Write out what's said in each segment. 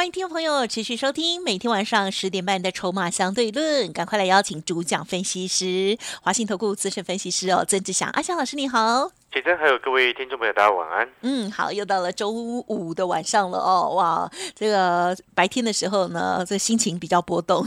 欢迎听众朋友持续收听每天晚上十点半的《筹码相对论》，赶快来邀请主讲分析师、华信投顾资深分析师哦，曾志祥阿祥老师，你好。启真，还有各位听众朋友，大家晚安。嗯，好，又到了周五的晚上了哦，哇，这个白天的时候呢，这心情比较波动，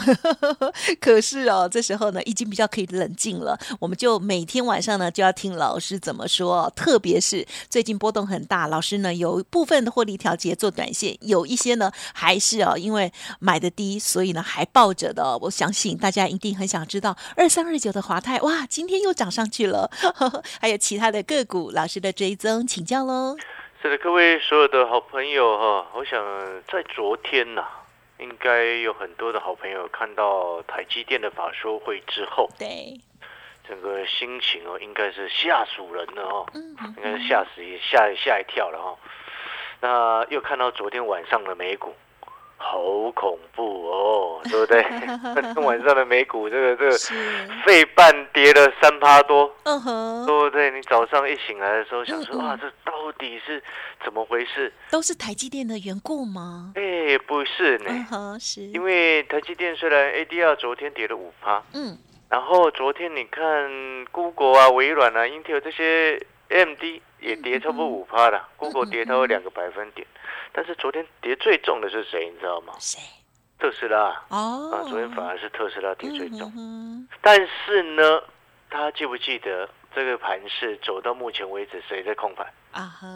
可是哦，这时候呢，已经比较可以冷静了。我们就每天晚上呢，就要听老师怎么说，特别是最近波动很大，老师呢有部分的获利调节做短线，有一些呢还是哦，因为买的低，所以呢还抱着的。我相信大家一定很想知道，二三二九的华泰，哇，今天又涨上去了，还有其他的个股。老师的追踪请教喽。是的，各位所有的好朋友哈，我想在昨天呐，应该有很多的好朋友看到台积电的法说会之后，对，整个心情哦，应该是吓死人了哦，应该是吓死吓吓一跳了哈。那又看到昨天晚上的美股。好恐怖哦，对不对？晚上的美股，这个这个费半跌了三趴多，嗯哼，对不对？你早上一醒来的时候，想说哇，这到底是怎么回事？都是台积电的缘故吗？哎，不是呢，是因为台积电虽然 ADR 昨天跌了五趴，嗯，然后昨天你看 Google 啊、微软啊、Intel 这些 MD 也跌差不多五趴了，Google 跌超过两个百分点。但是昨天跌最重的是谁？你知道吗？谁？特斯拉。哦。啊，昨天反而是特斯拉跌最重。但是呢，大家记不记得这个盘是走到目前为止谁在控盘？啊哈。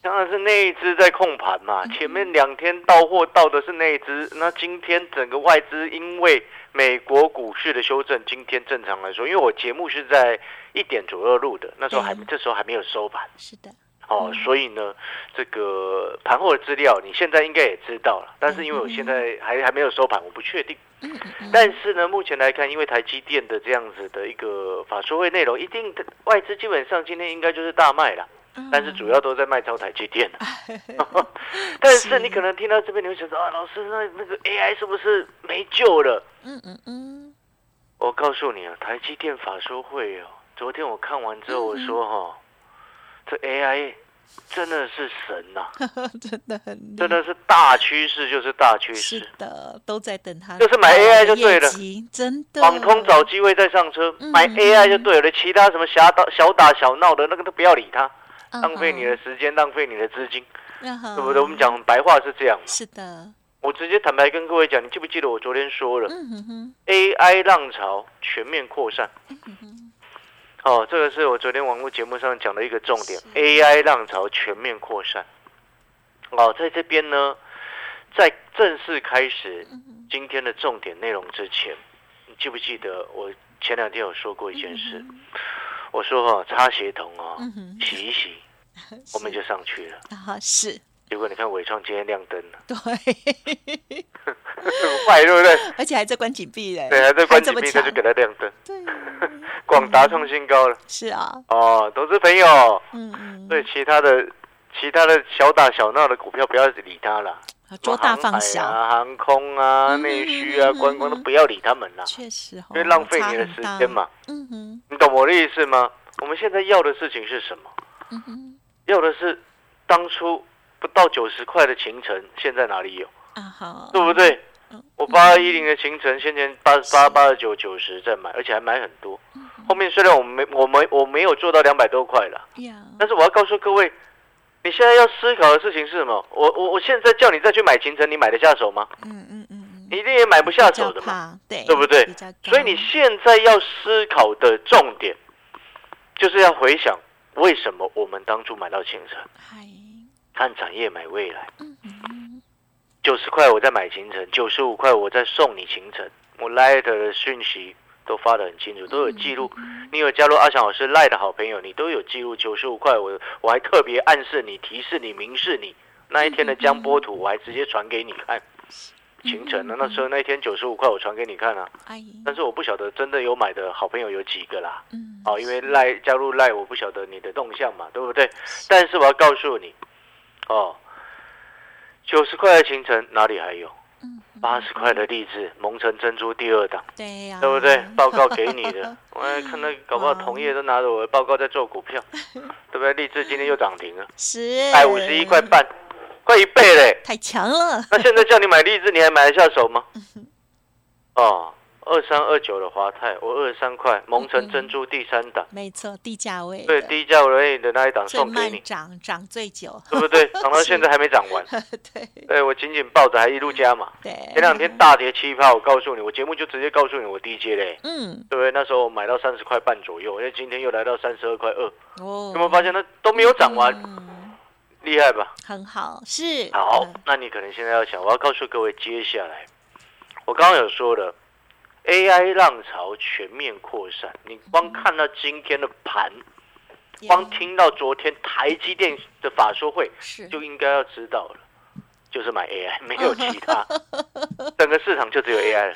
当然是那一只在控盘嘛。前面两天到货到的是那一只，那今天整个外资因为美国股市的修正，今天正常来说，因为我节目是在一点左右录的，那时候还这时候还没有收盘。是的。哦，所以呢，这个盘后的资料你现在应该也知道了，但是因为我现在还还没有收盘，我不确定。但是呢，目前来看，因为台积电的这样子的一个法说会内容，一定外资基本上今天应该就是大卖了，但是主要都在卖超台积电 但是你可能听到这边，你会想说啊，老师，那那个 AI 是不是没救了？嗯嗯嗯。我告诉你啊，台积电法说会哦，昨天我看完之后，我说哈。这 AI 真的是神呐，真的很，真的是大趋势，就是大趋势。是的，都在等它，就是买 AI 就对了，真的。网通找机会再上车，买 AI 就对了，其他什么小打小打小闹的那个都不要理它，浪费你的时间，浪费你的资金，对不对？我们讲白话是这样。是的，我直接坦白跟各位讲，你记不记得我昨天说了，AI 浪潮全面扩散。哦，这个是我昨天网络节目上讲的一个重点，AI 浪潮全面扩散。哦，在这边呢，在正式开始今天的重点内容之前，你记不记得我前两天有说过一件事？我说哈，擦鞋桶哦，洗一洗，我们就上去了。啊，是。结果你看伟创今天亮灯了，对，很快，对不对？而且还在关紧闭嘞，对，还在关紧闭，他就给他亮灯。对，广达创新高了，是啊。哦，投资朋友，嗯嗯，对其他的其他的小打小闹的股票不要理他了，捉大放小啊，航空啊，内需啊，观光都不要理他们了，确实，因为浪费你的时间嘛。嗯哼，你懂我的意思吗？我们现在要的事情是什么？嗯哼，要的是当初。不到九十块的秦城，现在哪里有？啊好，对不对？我八二一零的秦城，先前八十八、八十九、九十在买，而且还买很多。后面虽然我们没、我没我没有做到两百多块了，但是我要告诉各位，你现在要思考的事情是什么？我我我现在叫你再去买秦城，你买得下手吗？嗯嗯嗯，你一定也买不下手的嘛，对对不对？所以你现在要思考的重点，就是要回想为什么我们当初买到秦城。看产业买未来，九十块我在买行程，九十五块我在送你行程。我 Light 的讯息都发的很清楚，都有记录。你有加入阿翔老师 Light 的好朋友，你都有记录。九十五块我我还特别暗示你、提示你、明示你那一天的江波图，我还直接传给你看。行程呢，那时候那一天九十五块，我传给你看啊。哎，但是我不晓得真的有买的好朋友有几个啦。嗯，哦，因为赖加入赖，我不晓得你的动向嘛，对不对？但是我要告诉你，哦，九十块的行程哪里还有？嗯，八十块的励志蒙城珍珠第二档，对呀，对不对？报告给你的，我还看到搞不好同业都拿着我的报告在做股票，对不对？励志今天又涨停了，是。一百五十一块半，快一倍嘞！太强了，那现在叫你买励志，你还买得下手吗？哦，二三二九的华泰，我二十三块，蒙城珍珠第三档，没错，低价位对，低价位的那一档送给你，慢涨，涨最久，对不对？涨到现在还没涨完，对。对我紧紧抱着，还一路加嘛。对，前两天大跌七趴，我告诉你，我节目就直接告诉你我低阶嘞，嗯，对不对？那时候我买到三十块半左右，因为今天又来到三十二块二，哦，有没有发现它都没有涨完？嗯，厉害吧？很好，是。好嗯，那你可能现在要想，我要告诉各位，接下来。我刚刚有说了，AI 浪潮全面扩散，你光看到今天的盘，光听到昨天台积电的法说会，是。就应该要知道了，就是买 AI，没有其他，整个市场就只有 AI 了，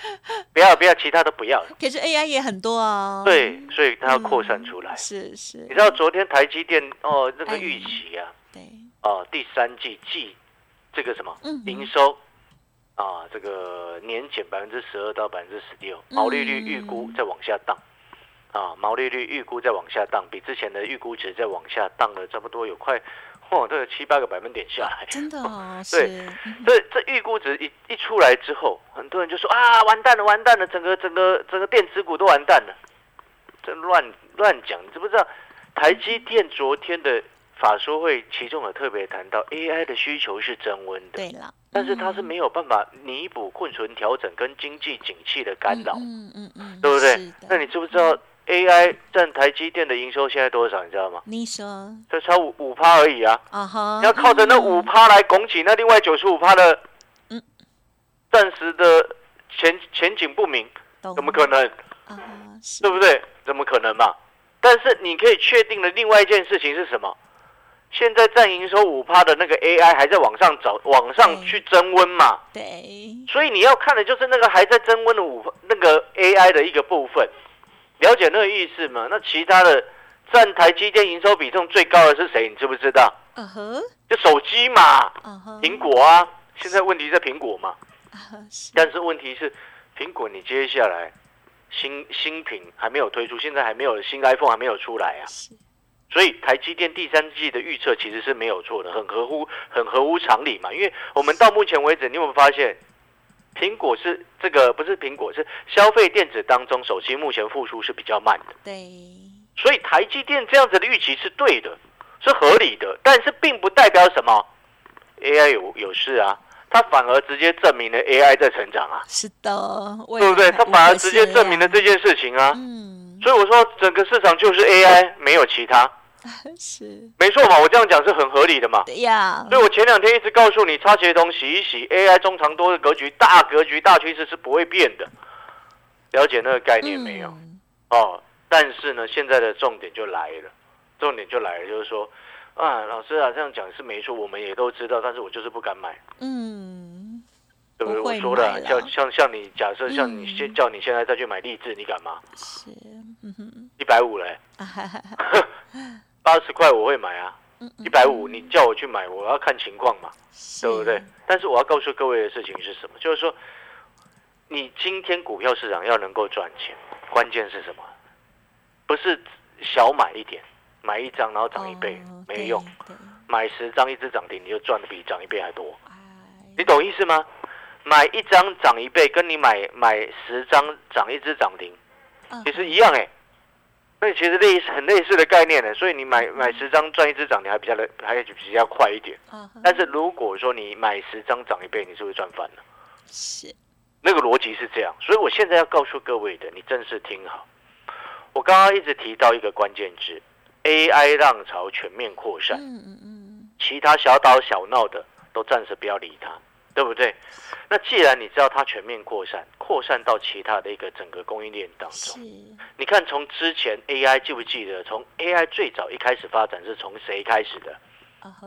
不要不要，其他都不要了。可是 AI 也很多啊，对，所以它要扩散出来。是是。你，知道昨天台积电哦，那个哎。预期啊，对，哦，第三季季这个什么嗯营收啊，这个年减百分之十二到百分之十六，毛利率预估嗯在往下荡。啊，毛利率预估在往下荡，比之前的预估值在往下荡了差不多有快，嚯，都有七八个百分点下来。真的哦，对是，嗯所以这预估值一一出来之后，很多人就说啊，完蛋了，完蛋了，整个整个整个电子股都完蛋了，这乱乱讲，你知不知道？台积电昨天的法说会，其中有特别谈到 AI 的需求是增温的，对了，但是它是没有办法弥补库存调整跟经济景气的干扰，嗯嗯嗯，对不对？那你知不知道 AI 占台积电的营收现在多少？你知道吗？你说就差五五趴而已啊！啊哈，你要靠着那嗯五趴来拱起那另外九十五趴的，嗯暂时的前前景不明，怎么可能？啊？是对不对？怎么可能嘛？但是你可以确定的另外一件事情是什么？现在占营收五趴的那个 AI 还在往上走，往上去增温嘛？对，所以你要看的就是那个还在增温的五那个 AI 的一个部分，了解那个意思吗？那其他的占台积电营收比重最高的是谁？你知不知道？嗯哼，就手机嘛，嗯哼，苹果啊。现在问题在苹果嘛？但是问题是，苹果你接下来新新品还没有推出，现在还没有新 iPhone 还没有出来啊，是，所以台积电第三季的预测其实是没有错的，很合乎很合乎常理嘛。因为我们到目前为止，你有没有发现，苹果是这个不是苹果是消费电子当中手机目前复苏是比较慢的，对，所以台积电这样子的预期是对的，是合理的，但是并不代表什么 AI 有有事啊。它反而直接证明了 AI 在成长啊，是的，对不对？它反而直接证明了这件，件事情啊。嗯，所以我说，整个市场就是 AI，没有其他，是，没错嘛。我这样讲是很合理的嘛。对呀，所以我前两天一直告诉你，擦鞋童洗一洗，AI 中长多的格局、大格局、大趋势是不会变的。了解那个概念没有？嗯哦，但是呢，现在的重点就来了，重点就来了，就是说，啊，老师啊，这样讲是没错，我们也都知道，但是我就是不敢买，嗯，对不对？不我说了，买了像像像你，假设像你嗯现叫你现在再去买励志，你敢吗？是，一百五嘞，八十块我会买啊，嗯一百五你叫我去买，我要看情况嘛。对不对？？但是我要告诉各位的事情是什么？就是说，你今天股票市场要能够赚钱，关键是什么？不是小买一点，买一张然后涨一倍、哦没用，，买十张一只涨停，你就赚的比涨一倍还多。哎你懂意思吗？买一张涨一倍，跟你买买十张涨一只涨停，嗯其实一样哎、那其实类似很类似的概念呢，所以你买买十张赚一只涨你还比较的还比较快一点。但是如果说你买十张涨一倍，你是不是赚翻了？是，那个逻辑是这样，所以我现在要告诉各位的，你正式听好。我刚刚一直提到一个关键字，AI 浪潮全面扩散，嗯嗯嗯，其他小打小闹的都暂时不要理它，对不对？那既然你知道它全面扩散，扩散到其他的一个整个供应链当是中，，你看从之前 AI 记不记得，从 AI 最早一开始发展是从谁开始的？啊哈，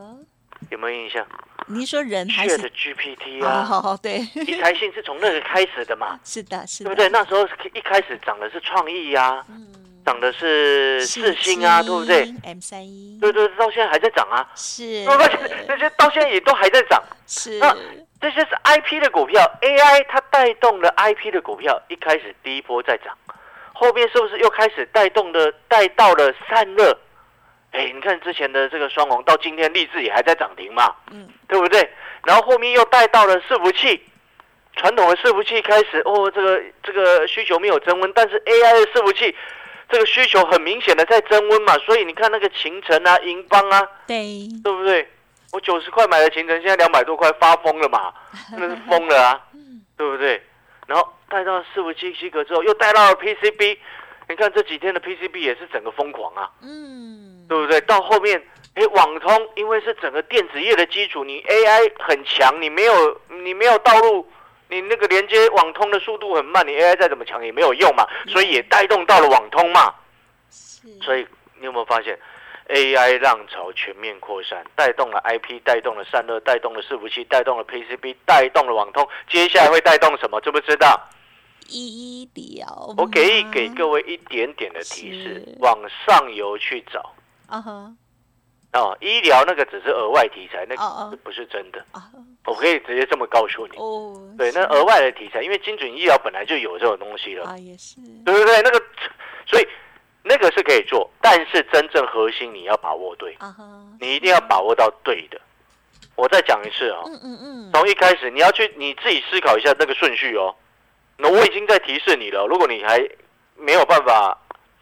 有没有印象？您说人还是 GPT 哦，啊，好好对，题材性是从那个开始的嘛，是的，是的，对不对？那时候一开始涨的是创意呀、嗯，涨的是四星啊，对不对？？M 三一，对对，到现在还在涨啊，是对不对？那些到现在也都还在涨。是，那这些是 IP 的股票，AI 它带动了 IP 的股票，一开始第一波在涨，后面是不是又开始带动的带到了散热？哎，你看之前的这个双红，到今天立志也还在涨停嘛，嗯，对不对？然后后面又带到了伺服器，传统的伺服器开始哦，这个这个需求没有增温，但是 AI 的伺服器这个需求很明显的在增温嘛，所以你看那个秦城啊、银邦啊，对，对不对？我九十块买的秦城，现在两百多块，发疯了嘛？真的是疯了啊，对不对？然后带到四五七西格之后，又带到了 PCB，你看这几天的 PCB 也是整个疯狂啊，嗯，对不对？到后面，哎，网通因为是整个电子业的基础，你 AI 很强，你没有你没有道路，你那个连接网通的速度很慢，你 AI 再怎么强也没有用嘛，所以也带动到了网通嘛。是，所以你有没有发现，AI 浪潮全面扩散，带动了 IP，带动了散热，带动了伺服器，带动了 PCB，带动了网通，接下来会带动什么？知不知道？医疗，我给给各位一点点的提示，往上游去找啊哈哦。医疗那个只是额外题材，那不是真的。啊我可以直接这么告诉你。哦，对，那额外的题材，因为精准医疗本来就有这种东西了，啊也是，对不对？那个，个是可以做，但是真正核心你要把握对。你一定要把握到对的。我再讲一次啊、嗯嗯嗯，从一开始你要去你自己思考一下那个顺序哦。那我已经在提示你了，如果你还没有办法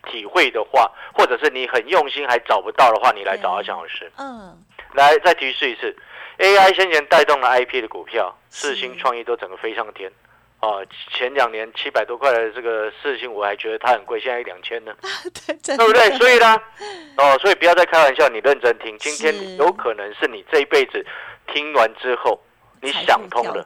体会的话，或者是你很用心还找不到的话，你来找阿强老师。嗯来，再提示一次，AI 先前带动了 IP 的股票，四星创意都整个飞上天。哦，前两年七百多块的这个事情，我还觉得它很贵，现在两千呢。对，真对不对？所以呢，哦，所以不要再开玩笑，你认真听。今天有可能是你这一辈子听完之后，你想通了，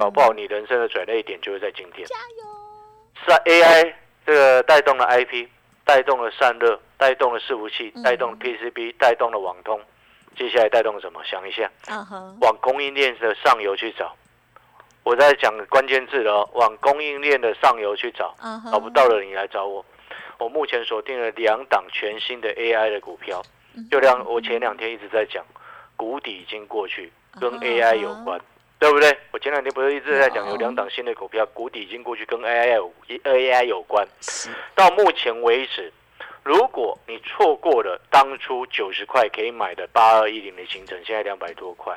搞不好你人生的转捩点就是在今天。加油，是啊，AI 这个带动了 IP，带动了散热，带动了伺服器，嗯带动了 PCB，带动了网通。接下来带动什么？想一下，往供应链的上游去找。我在讲关键字了哦，往供应链的上游去找。找不到的你来找我。我目前锁定了两档全新的 AI 的股票，嗯就像我前两天一直在讲，谷底已经过去，跟啊 AI 有关，对不对？我前两天不是一直在讲有有两档新的股票，谷底已经过去，跟 AI 有 AI 有关。到目前为止，如果你错过了当初九十块可以买的八二一零的行程，现在两百多块。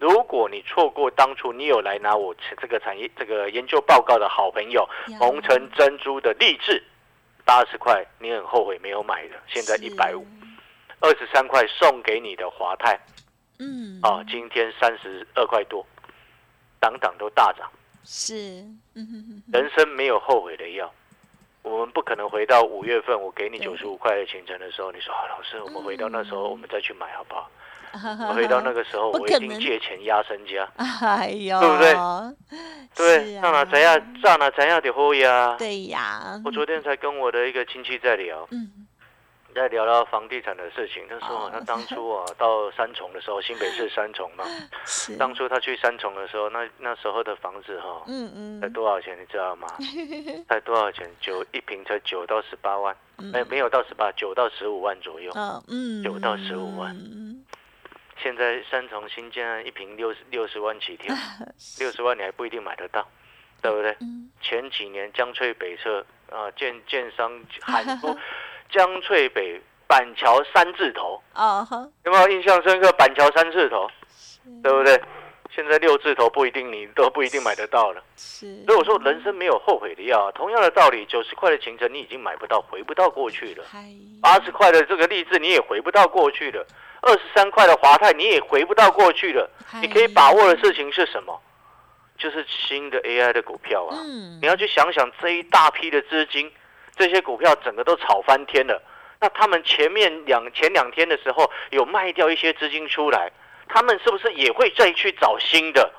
如果你错过当初你有来拿我这个产业这个研究报告的好朋友呀。蒙城珍珠的励志，八十块你很后悔没有买的，现在是。一百五，二十三块送给你的华泰嗯。啊，今天三十二块多，档档都大涨。是，人生没有后悔的药。我们不可能回到五月份我给你对。九十五块的行程的时候，你说啊，老师，我们回到那时候嗯。我们再去买好不好？回到那个时候，我一定借钱压身家，哎呦，对不对？对，是啊。上哪怎样，上哪怎样的后呀？对呀，我昨天才跟我的一个亲戚在聊，嗯。在聊到房地产的事情。他说他当初啊到三重的时候，新北市三重嘛，是，当初他去三重的时候，那那时候的房子哈，嗯嗯，才多少钱你知道吗？才多少钱？九一平才九到十八万，嗯。没没有到十八，九到十五万左右。嗯嗯，九到十五万。嗯现在三重新建案一平六十六十万起跳，六十万你还不一定买得到，对不对？嗯前几年江翠北侧啊，建建商 喊出江翠北板桥三字头，有没有印象深刻？板桥三字头，对不对？现在六字头不一定你都不一定买得到了。是，所以我说人生没有后悔的药啊。同样的道理，九十块的行程你已经买不到，回不到过去了。八十块的这个励志你也回不到过去了，二十三块的华泰你也回不到过去了。你可以把握的事情是什么？就是新的 AI 的股票啊。嗯你要去想想这一大批的资金，这些股票整个都炒翻天了。那他们前面两前两天的时候有卖掉一些资金出来，他们是不是也会再去找新的？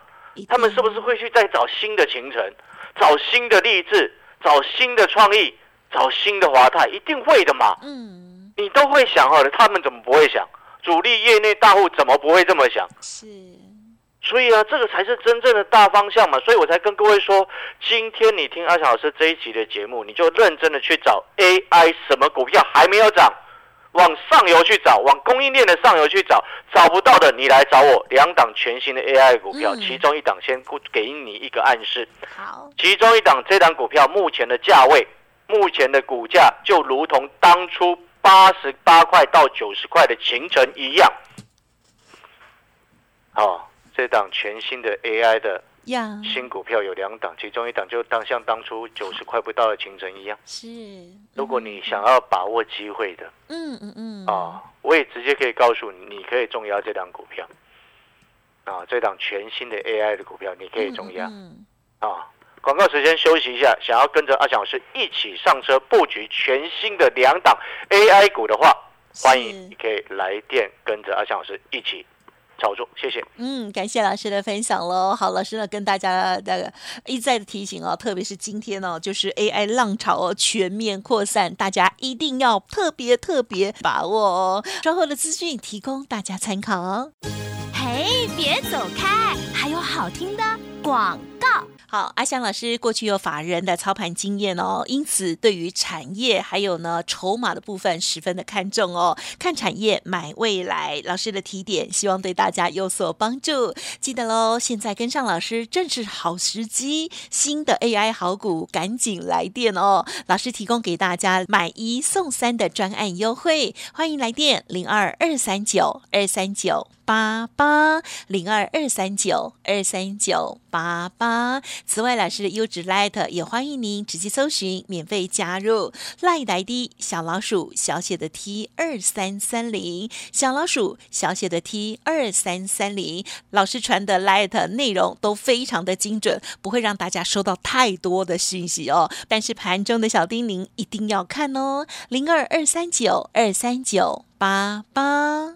他们是不是会去再找新的行程，找新的励志，找新的创意，找新的华泰？一定会的嘛。嗯你都会想好了，他们怎么不会想？主力业内大户怎么不会这么想？是，所以啊，这个才是真正的大方向嘛。所以我才跟各位说，今天你听阿翔老师这一集的节目，你就认真的去找 AI 什么股票还没有涨，往上游去找，往供应链的上游去找，找不到的你来找我。两档全新的 AI 股票，嗯其中一档先给你一个暗示，好，其中一档这档股票目前的价位，目前的股价就如同当初八十八块到九十块的秦城一样。哦，这档全新的 AI 的呀，新股票有两档，其中一档就当像当初九十块不到的秦晨一样。是，如果你想要把握机会的嗯嗯嗯，啊，我也直接可以告诉你，你可以重压这档股票。啊，这档全新的 AI 的股票，你可以重压。嗯啊，广告时间休息一下，想要跟着阿翔老师一起上车布局全新的两档 AI 股的话，欢迎你可以来电跟着阿翔老师一起操作，谢谢。嗯，感谢老师的分享喽。好，老师呢跟大家那个一再的提醒哦，特别是今天呢，就是 AI 浪潮哦全面扩散，大家一定要特别特别把握哦。稍后的资讯提供大家参考哦。哎，别走开，还有好听的广告。好，阿翔老师过去有法人的操盘经验哦，因此对于产业还有呢筹码的部分十分的看重哦。看产业买未来，老师的提点，希望对大家有所帮助。记得喽，现在跟上老师正是好时机，新的 AI 好股赶紧来电哦！老师提供给大家买一送三的专案优惠，欢迎来电零二二三九二三九。八八零二二三九二三九八八。此外，老师的优质 Light 也欢迎您直接搜寻免费加入 Light ID 小老鼠小写的 T 二三三零小老鼠小写的 T 二三三零。老师传的 Light 内容都非常的精准，不会让大家收到太多的讯息哦。但是盘中的小叮咛一定要看哦，零二二三九二三九八八。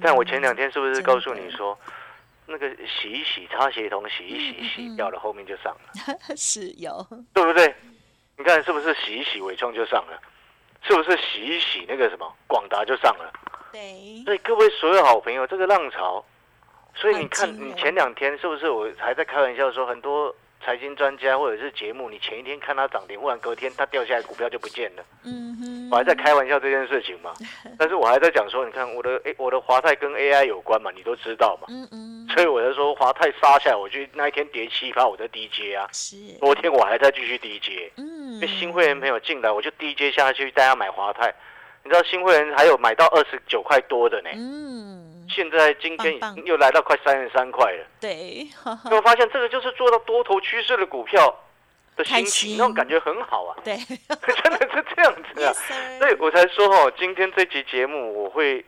但我前两天是不是告诉你说，那个洗一洗擦鞋桶洗一洗洗掉了，后面就上了，是有，对不对？你看是不是洗一洗伟创就上了？是不是洗一洗那个什么广达就上了？对，所以各位所有好朋友，这个浪潮，所以你看你前两天是不是我还在开玩笑说很多财经专家或者是节目，你前一天看它涨停，忽然隔天它掉下来，股票就不见了。嗯哼，我还在开玩笑这件事情嘛，但是我还在讲说，你看我的 A 我的华泰跟 AI 有关嘛，你都知道嘛，嗯嗯，所以我就说华泰杀下来，我就那一天跌七趴，我在低接啊，是，昨天我还在继续低接，嗯。因为新会员朋友进来，我就低接下去，大家买华泰，你知道新会员还有买到二十九块多的呢，嗯，现在今天已经又来到快三十三块了，对，哈哈。你会发现这个就是做到多头趋势的股票的开心。情，那种感觉很好啊，对。真的是这样子啊，yes。所以我才说哦，今天这期节目我会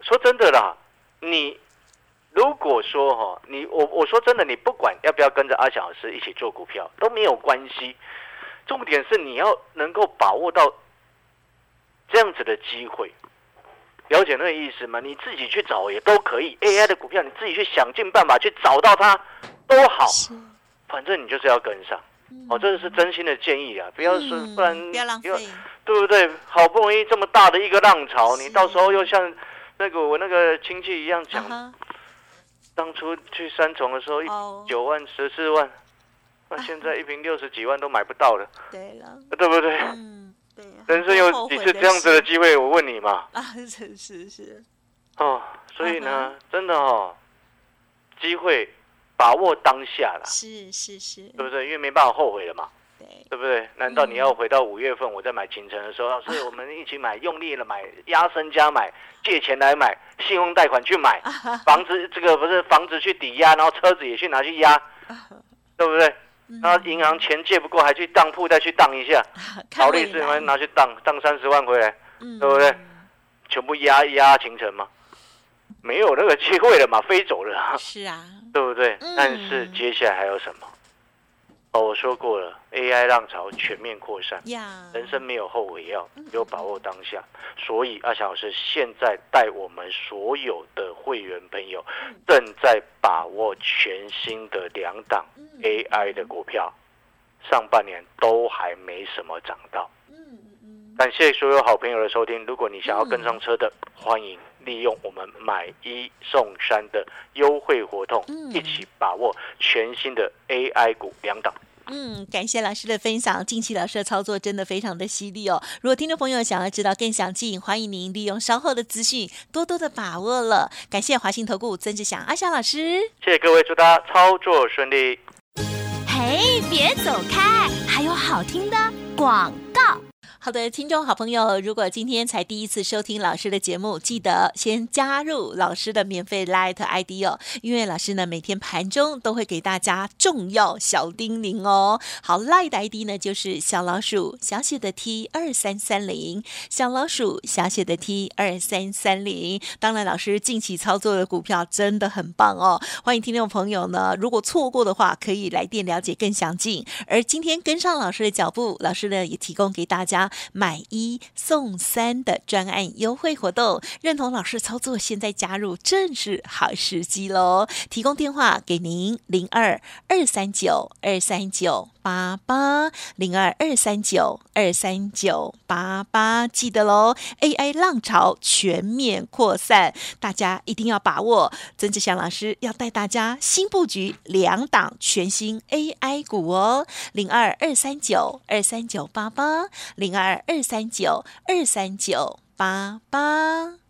说真的啦，你如果说哈，你我我说真的，你不管要不要跟着阿翔老师一起做股票都没有关系，重点是你要能够把握到这样子的机会。了解那个意思吗？你自己去找也都可以，AI 的股票你自己去想尽办法去找到它都好，反正你就是要跟上。哦，这个是真心的建议啊，不要说嗯不然不要浪费，对不对？好不容易这么大的一个浪潮，你到时候又像那个我那个亲戚一样讲，当初去三重的时候一哦。九万、十四万，那现在一瓶六十几万都买不到了，对了，对不对？嗯，对，人生有几次这样子的机会？我问你嘛，啊，是是是，哦，所以嗯呢，真的哦，机会把握当下啦，是是是，对不对？因为没办法后悔了嘛。对，对不对？难道你要回到五月份我在买秦城的时候，老师我们一起买，用力了买，压身家买，借钱来买，信用贷款去买，房子这个不是房子去抵押，然后车子也去拿去压，对不对？然后银行钱借不够，还去当铺再去当一下，看未劳力士拿去当，当三十万回来，嗯对不对？全部压压秦城嘛？没有那个机会了嘛，飞走了啊，是啊，对不对？嗯但是接下来还有什么？哦，我说过了，AI 浪潮全面扩散，呀，人生没有后悔药，有把握当下。所以阿翔老师现在带我们所有的会员朋友，正在把握全新的两档 AI 的股票，上半年都还没什么涨到。感谢所有好朋友的收听。如果你想要跟上车的，欢迎利用我们买一送三的优惠活动，嗯一起把握全新的 AI 股两档。嗯，感谢老师的分享。近期老师的操作真的非常的犀利哦。如果听众朋友想要知道更详尽，欢迎您利用稍后的资讯多多的把握了。感谢华信投顾曾志祥阿翔老师。谢谢各位，祝大家操作顺利。嘿，别走开，还有好听的广告。好的，听众好朋友，如果今天才第一次收听老师的节目，记得先加入老师的免费 Light ID 哦，因为老师呢每天盘中都会给大家重要小叮咛哦。好，Light ID 呢就是小老鼠小写的 T 二三三零，小老鼠小写的 T 二三三零。当然，老师近期操作的股票真的很棒哦，欢迎听众朋友呢，如果错过的话，可以来电了解更详尽。而今天跟上老师的脚步，老师呢也提供给大家买一送三的专案优惠活动，认同老师操作，现在加入正是好时机喽！提供电话给您零二二三九二三九八八零二二三九二三九八八，记得喽！AI 浪潮全面扩散，大家一定要把握。曾志祥老师要带大家新布局两档全新 AI 股哦，零二二三九二三九八八零二二三九二三九八八。